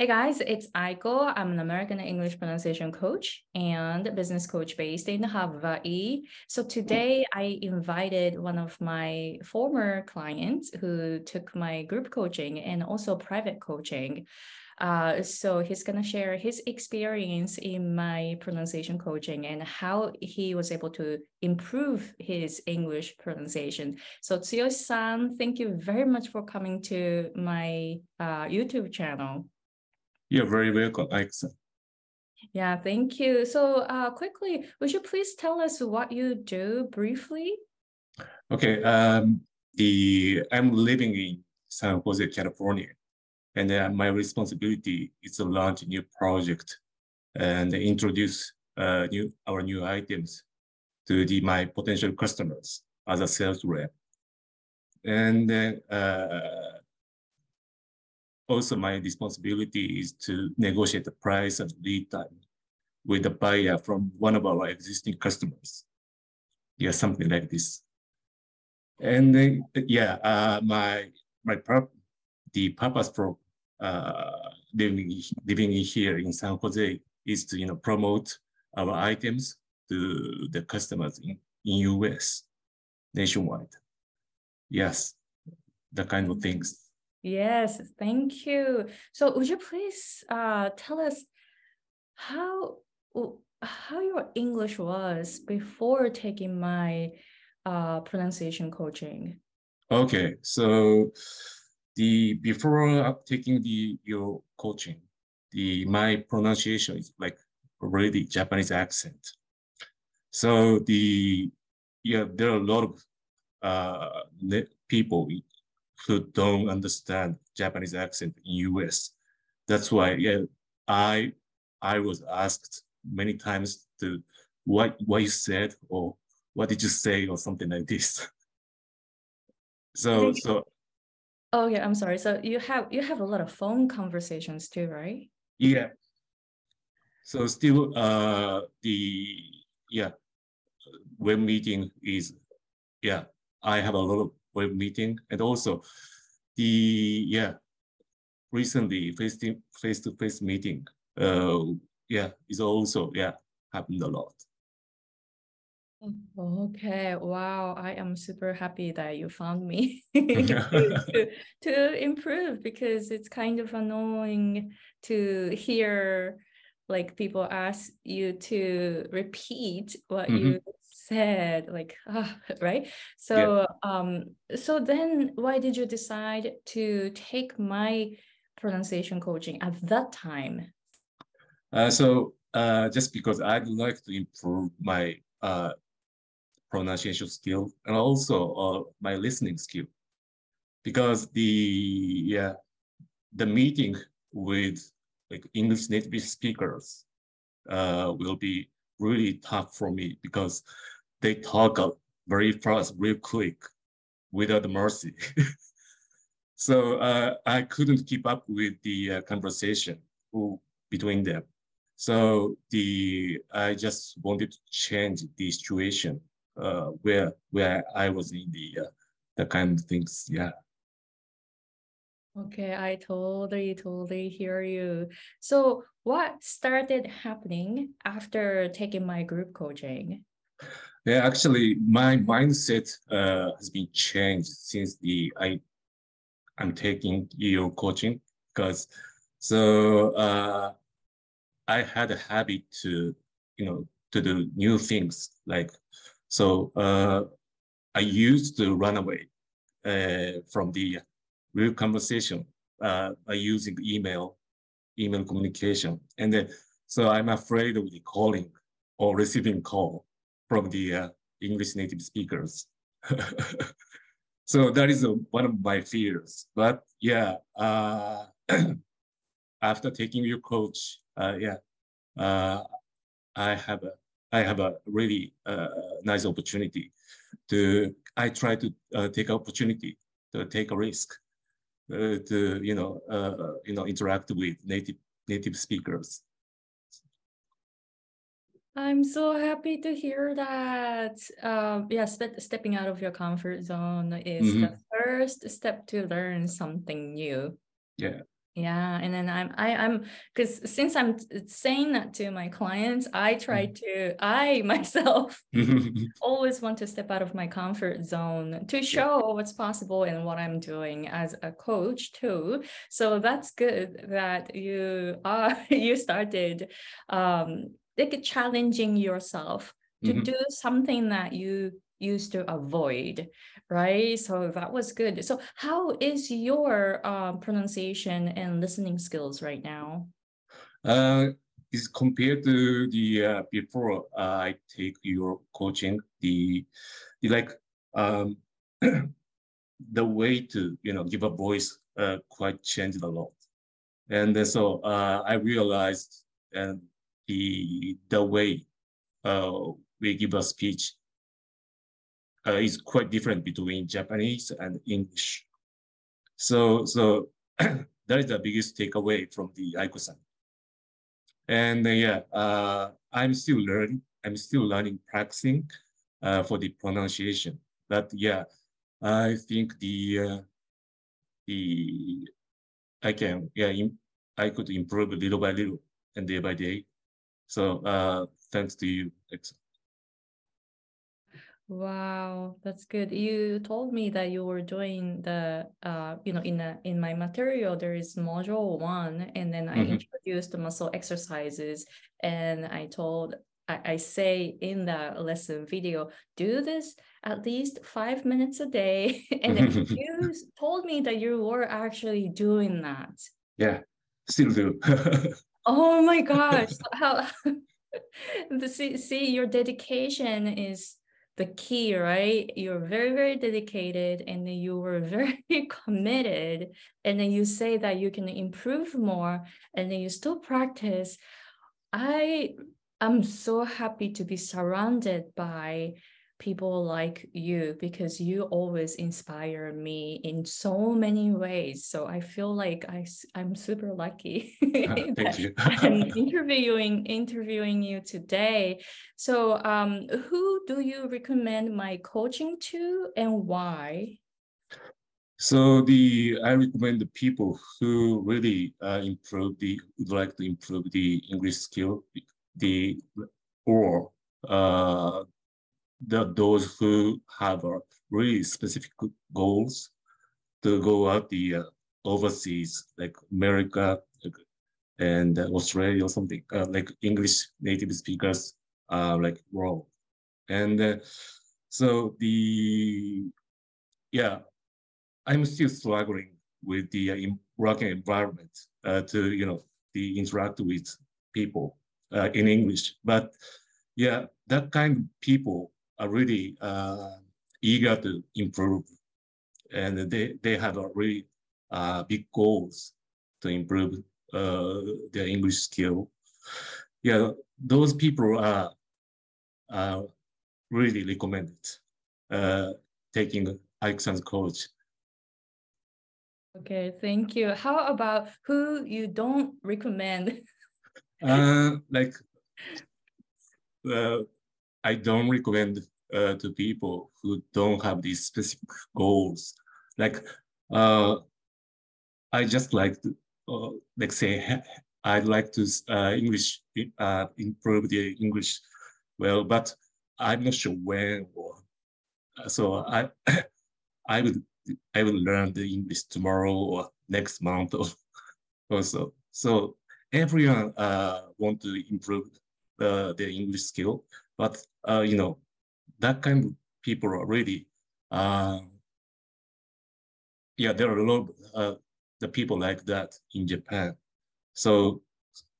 Hey guys, it's Aiko. I'm an American English pronunciation coach and business coach based in Hawaii. So today I invited one of my former clients who took my group coaching and also private coaching. Uh, so he's going to share his experience in my pronunciation coaching and how he was able to improve his English pronunciation. So Tsuyoshi-san, thank you very much for coming to my uh, YouTube channel. You're very welcome, Alexa. Yeah, thank you. So uh, quickly, would you please tell us what you do briefly? Okay, um, the I'm living in San Jose, California, and uh, my responsibility is to launch a new project and introduce uh, new our new items to the my potential customers as a sales rep. And then uh, also my responsibility is to negotiate the price and lead time with the buyer from one of our existing customers. Yeah, something like this. And then, yeah, uh, my my the purpose for uh, living living here in San Jose is to you know promote our items to the customers in, in US nationwide. Yes, the kind of things. Yes, thank you. So would you please uh, tell us how how your English was before taking my uh, pronunciation coaching? Okay, so the before taking the your coaching, the my pronunciation is like already Japanese accent. So the yeah, there are a lot of uh, people who don't understand Japanese accent in US. That's why yeah, I I was asked many times to what what you said or what did you say or something like this. so so Oh yeah, I'm sorry. So you have you have a lot of phone conversations too, right? Yeah. So still uh the yeah web meeting is yeah I have a lot of web meeting. And also the, yeah, recently face-to-face meeting, uh, yeah, is also, yeah, happened a lot. Okay, wow. I am super happy that you found me to, to improve because it's kind of annoying to hear like people ask you to repeat what mm -hmm. you said like uh, right? So yeah. um so then why did you decide to take my pronunciation coaching at that time? Uh, so uh, just because i'd like to improve my uh, pronunciation skill and also uh, my listening skill. Because the yeah the meeting with like english native speakers uh, will be really tough for me because they talk very fast, real quick, without mercy. so uh, I couldn't keep up with the uh, conversation between them. So the I just wanted to change the situation uh, where where I was in the uh, the kind of things. Yeah. Okay, I totally, totally hear you. So what started happening after taking my group coaching? Yeah, actually, my mindset uh, has been changed since the I I'm taking your coaching because so uh, I had a habit to you know to do new things like so uh, I used to run away uh, from the real conversation uh, by using email email communication. And then so I'm afraid of the calling or receiving call from the uh, English native speakers. so that is a, one of my fears. But yeah, uh, after taking your coach, uh, yeah, uh, I have a I have a really uh, nice opportunity to. I try to uh, take opportunity to take a risk to you know you know interact with native native speakers I'm so happy to hear that. Um, yeah, ste stepping out of your comfort zone is mm -hmm. the first step to learn something new. Yeah. Yeah, and then I'm I, I'm because since I'm saying that to my clients, I try mm. to I myself always want to step out of my comfort zone to show yeah. what's possible and what I'm doing as a coach too. So that's good that you are you started um like challenging yourself to mm-hmm. do something that you used to avoid right? So that was good. So how is your uh, pronunciation and listening skills right now? Uh is compared to the uh, before uh, i take your coaching the, the like um the way to you know give a voice uh, quite changed a lot. And so uh, i realized and the the way uh, we give a speech uh, is quite different between Japanese and English. So, so that is the biggest takeaway from the Aiko-san. And uh, yeah, uh, I'm still learning. I'm still learning, practicing uh, for the pronunciation. But yeah, I think the uh, the I can yeah I could improve little by little and day by day. So uh, thanks to you. Wow, that's good. You told me that you were doing the, uh, you know, in a, in my material there is module one, and then I mm-hmm. introduced the muscle exercises, and I told, I, I say in the lesson video, do this at least five minutes a day, and then you told me that you were actually doing that. Yeah, still do. oh my gosh! How? the see, see, your dedication is the key, right? You're very, very dedicated and then you were very committed. And then you say that you can improve more and then you still practice. I am so happy to be surrounded by people like you because you always inspire me in so many ways. So i feel like i i'm super lucky Thank you. i'm interviewing interviewing you today. So um who do you recommend my coaching to and why? So the I recommend the people who really uh, improve the would like to improve the English skill, the or uh, the, those who have uh, really specific goals to go out the uh, overseas, like America and Australia or something, uh, like English native speakers, like world. And uh, so the, yeah, I'm still struggling with the uh, working environment uh, to, you know, the interact with people in English. But yeah, that kind of people are really uh, eager to improve, and they they have a really uh, big goals to improve uh, their English skill. Yeah, those people are, are really recommended uh, taking Aiko-san's coach. Okay, thank you. How about who you don't recommend? uh, like uh, I don't recommend uh, to people who don't have these specific goals. Like, uh, I just like to, uh, like say, I'd like to uh, English uh, improve the English well, but I'm not sure when or uh, so I I would I will learn the English tomorrow or next month or, or so. So everyone want to improve uh, their English skill, but uh, you know, that kind of people are really, uh, yeah, there are a lot of uh, the people like that in Japan. So,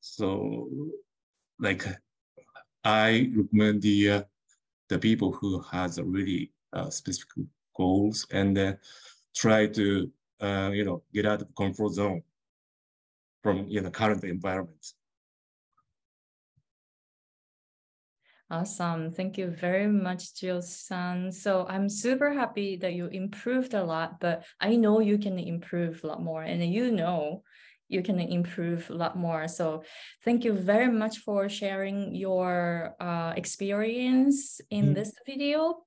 so like I recommend the uh, the people who has really uh, specific goals and uh, try to uh, you know get out of comfort zone from you know current environment. Awesome. Thank you very much, Jill-san. So I'm super happy that you improved a lot, but I know you can improve a lot more and you know you can improve a lot more. So thank you very much for sharing your uh, experience in mm. this video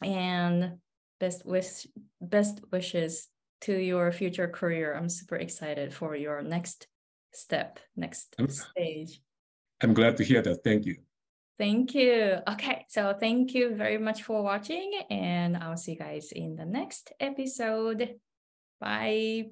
and best wish best wishes to your future career. I'm super excited for your next step, next I'm, stage. I'm glad to hear that. Thank you. Thank you. Okay, so thank you very much for watching, and I'll see you guys in the next episode. Bye.